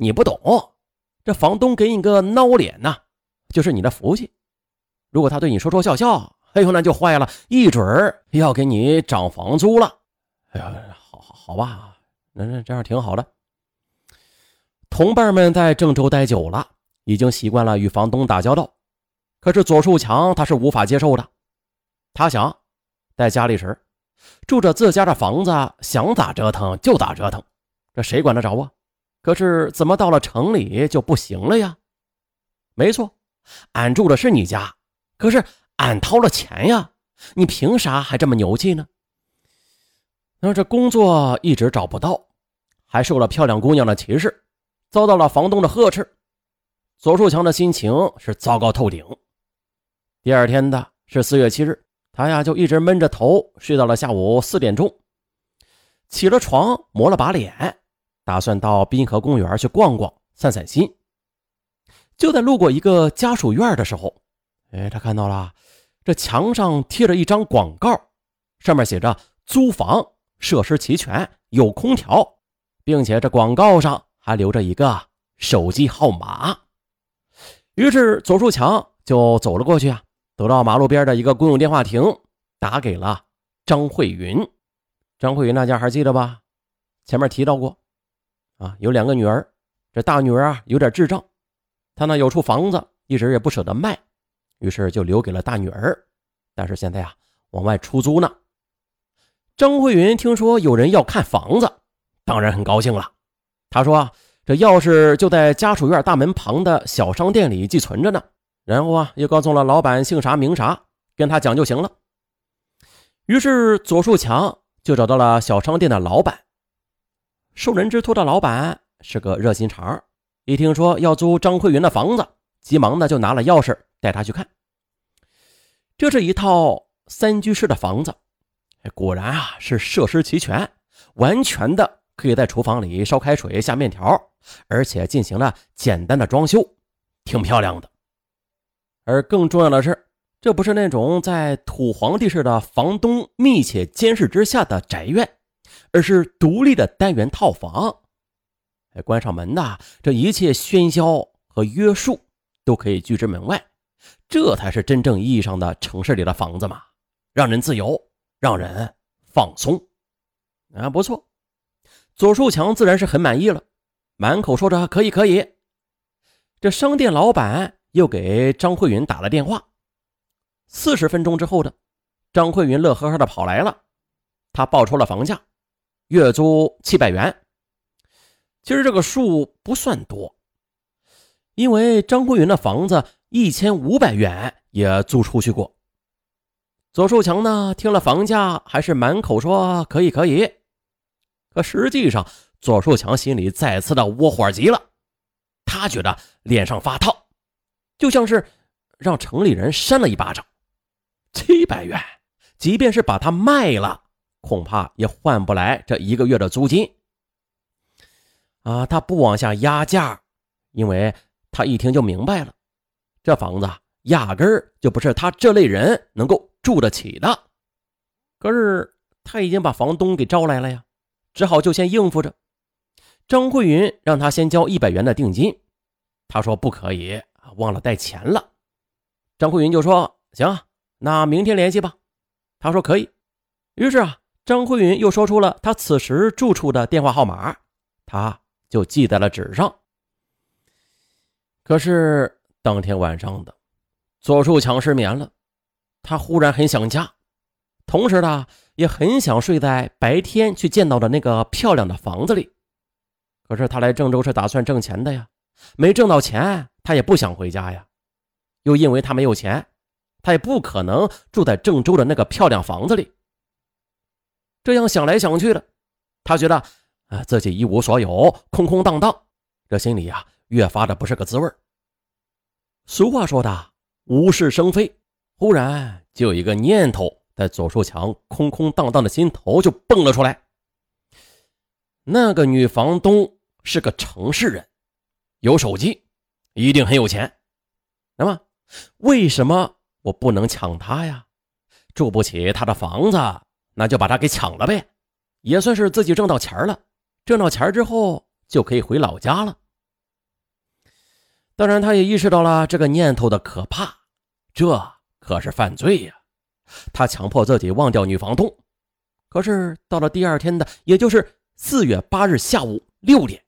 你不懂，这房东给你个孬脸呐，就是你的福气。如果他对你说说笑笑，哎呦，那就坏了，一准儿要给你涨房租了。哎呀，好好好吧，那那这样挺好的。同伴们在郑州待久了，已经习惯了与房东打交道。可是左树强他是无法接受的。他想，在家里时住着自家的房子，想咋折腾就咋折腾，这谁管得着啊？可是怎么到了城里就不行了呀？没错，俺住的是你家，可是俺掏了钱呀，你凭啥还这么牛气呢？那这工作一直找不到，还受了漂亮姑娘的歧视。遭到了房东的呵斥，左树强的心情是糟糕透顶。第二天的是四月七日，他呀就一直闷着头睡到了下午四点钟，起了床抹了把脸，打算到滨河公园去逛逛散散心。就在路过一个家属院的时候，哎，他看到了这墙上贴着一张广告，上面写着租房，设施齐全，有空调，并且这广告上。还留着一个手机号码，于是左树强就走了过去啊，走到马路边的一个公用电话亭，打给了张慧云。张慧云大家还记得吧？前面提到过啊，有两个女儿，这大女儿啊有点智障，她呢有处房子，一直也不舍得卖，于是就留给了大女儿，但是现在啊往外出租呢。张慧云听说有人要看房子，当然很高兴了。他说：“啊，这钥匙就在家属院大门旁的小商店里寄存着呢。”然后啊，又告诉了老板姓啥名啥，跟他讲就行了。于是左树强就找到了小商店的老板。受人之托的老板是个热心肠，一听说要租张慧云的房子，急忙的就拿了钥匙带他去看。这是一套三居室的房子，果然啊是设施齐全，完全的。可以在厨房里烧开水、下面条，而且进行了简单的装修，挺漂亮的。而更重要的是，这不是那种在土皇帝式的房东密切监视之下的宅院，而是独立的单元套房。哎，关上门呐，这一切喧嚣和约束都可以拒之门外。这才是真正意义上的城市里的房子嘛，让人自由，让人放松。啊，不错。左树强自然是很满意了，满口说着可以可以。这商店老板又给张慧云打了电话。四十分钟之后的，张慧云乐呵呵的跑来了，他报出了房价，月租七百元。其实这个数不算多，因为张慧云的房子一千五百元也租出去过。左树强呢，听了房价还是满口说可以可以。可实际上，左树强心里再次的窝火极了，他觉得脸上发烫，就像是让城里人扇了一巴掌。七百元，即便是把它卖了，恐怕也换不来这一个月的租金。啊，他不往下压价，因为他一听就明白了，这房子压根儿就不是他这类人能够住得起的。可是他已经把房东给招来了呀。只好就先应付着。张慧云让他先交一百元的定金，他说不可以，忘了带钱了。张慧云就说：“行，那明天联系吧。”他说可以。于是啊，张慧云又说出了他此时住处的电话号码，他就记在了纸上。可是当天晚上的，左树强失眠了，他忽然很想家，同时呢。也很想睡在白天去见到的那个漂亮的房子里，可是他来郑州是打算挣钱的呀，没挣到钱，他也不想回家呀。又因为他没有钱，他也不可能住在郑州的那个漂亮房子里。这样想来想去的，他觉得啊自己一无所有，空空荡荡，这心里呀越发的不是个滋味俗话说的无事生非，忽然就有一个念头。在左树强空空荡荡的心头就蹦了出来。那个女房东是个城市人，有手机，一定很有钱。那么，为什么我不能抢她呀？住不起她的房子，那就把他给抢了呗，也算是自己挣到钱了。挣到钱之后就可以回老家了，当然，他也意识到了这个念头的可怕，这可是犯罪呀。他强迫自己忘掉女房东，可是到了第二天的，也就是四月八日下午六点，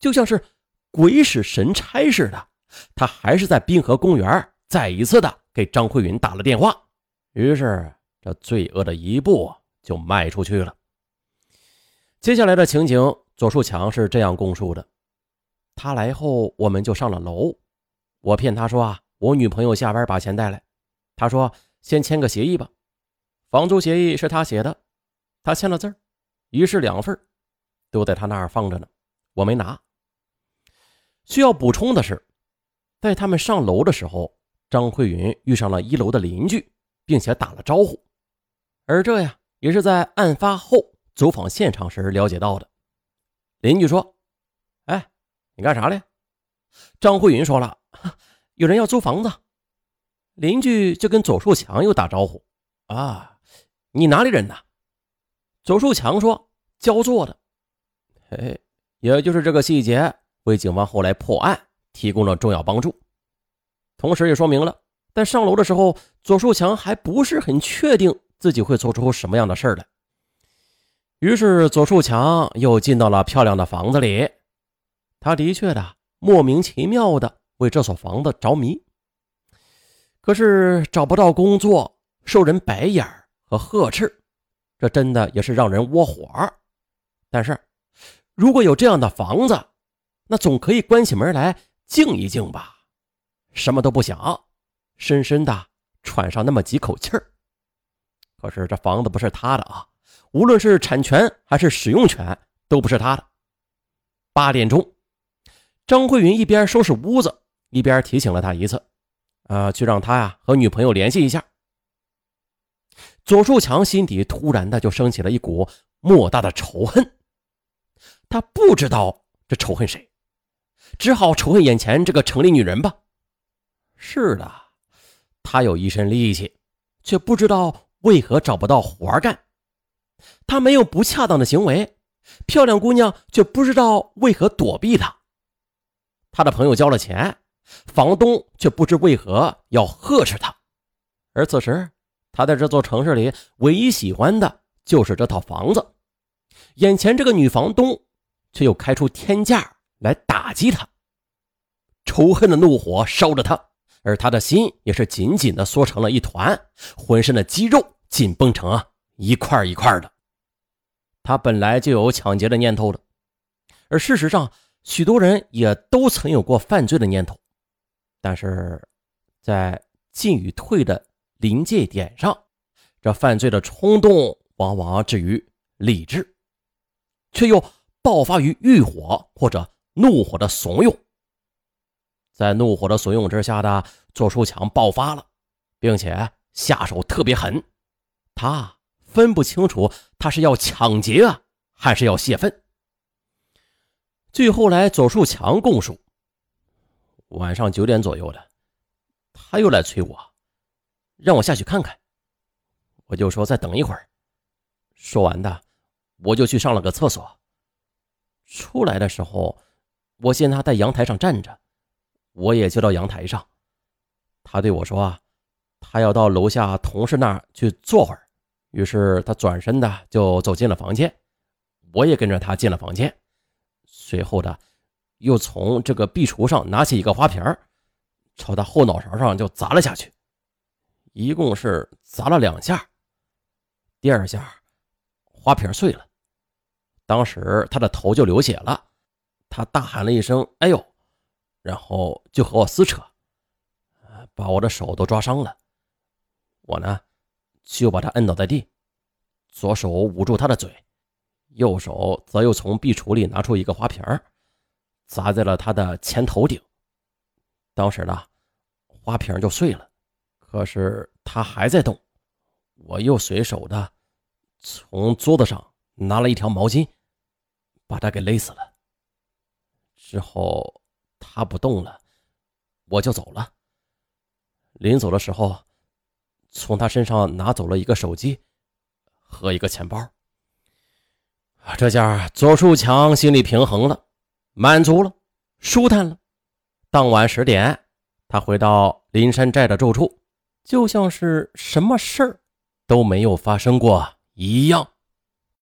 就像是鬼使神差似的，他还是在滨河公园再一次的给张慧云打了电话。于是，这罪恶的一步就迈出去了。接下来的情景，左树强是这样供述的：他来后，我们就上了楼，我骗他说啊，我女朋友下班把钱带来，他说。先签个协议吧，房租协议是他写的，他签了字一式两份，都在他那儿放着呢，我没拿。需要补充的是，在他们上楼的时候，张慧云遇上了一楼的邻居，并且打了招呼，而这呀也是在案发后走访现场时了解到的。邻居说：“哎，你干啥嘞？”张慧云说了：“有人要租房子。”邻居就跟左树强又打招呼：“啊，你哪里人呢？”左树强说：“焦作的。”嘿，也就是这个细节为警方后来破案提供了重要帮助，同时也说明了，在上楼的时候，左树强还不是很确定自己会做出什么样的事来。于是，左树强又进到了漂亮的房子里，他的确的莫名其妙的为这所房子着迷。可是找不到工作，受人白眼和呵斥，这真的也是让人窝火。但是，如果有这样的房子，那总可以关起门来静一静吧。什么都不想，深深的喘上那么几口气儿。可是这房子不是他的啊，无论是产权还是使用权都不是他的。八点钟，张慧云一边收拾屋子，一边提醒了他一次。啊，去让他呀和女朋友联系一下。左树强心底突然的就升起了一股莫大的仇恨，他不知道这仇恨谁，只好仇恨眼前这个城里女人吧。是的，他有一身力气，却不知道为何找不到活干。他没有不恰当的行为，漂亮姑娘却不知道为何躲避他。他的朋友交了钱。房东却不知为何要呵斥他，而此时他在这座城市里唯一喜欢的就是这套房子，眼前这个女房东却又开出天价来打击他，仇恨的怒火烧着他，而他的心也是紧紧的缩成了一团，浑身的肌肉紧绷成啊一块一块的。他本来就有抢劫的念头的，而事实上许多人也都曾有过犯罪的念头。但是，在进与退的临界点上，这犯罪的冲动往往置于理智，却又爆发于欲火或者怒火的怂恿。在怒火的怂恿之下的左树强爆发了，并且下手特别狠。他分不清楚他是要抢劫啊，还是要泄愤。据后来左树强供述。晚上九点左右的，他又来催我，让我下去看看。我就说再等一会儿。说完的，我就去上了个厕所。出来的时候，我见他在阳台上站着，我也就到阳台上。他对我说：“啊他要到楼下同事那儿去坐会儿。”于是他转身的就走进了房间，我也跟着他进了房间。随后的。又从这个壁橱上拿起一个花瓶朝他后脑勺上就砸了下去，一共是砸了两下。第二下，花瓶碎了，当时他的头就流血了，他大喊了一声“哎呦”，然后就和我撕扯，把我的手都抓伤了。我呢，就把他摁倒在地，左手捂住他的嘴，右手则又从壁橱里拿出一个花瓶砸在了他的前头顶，当时呢，花瓶就碎了，可是他还在动。我又随手的从桌子上拿了一条毛巾，把他给勒死了。之后他不动了，我就走了。临走的时候，从他身上拿走了一个手机和一个钱包。这下左树强心里平衡了。满足了，舒坦了，当晚十点，他回到林山寨的住处，就像是什么事儿都没有发生过一样。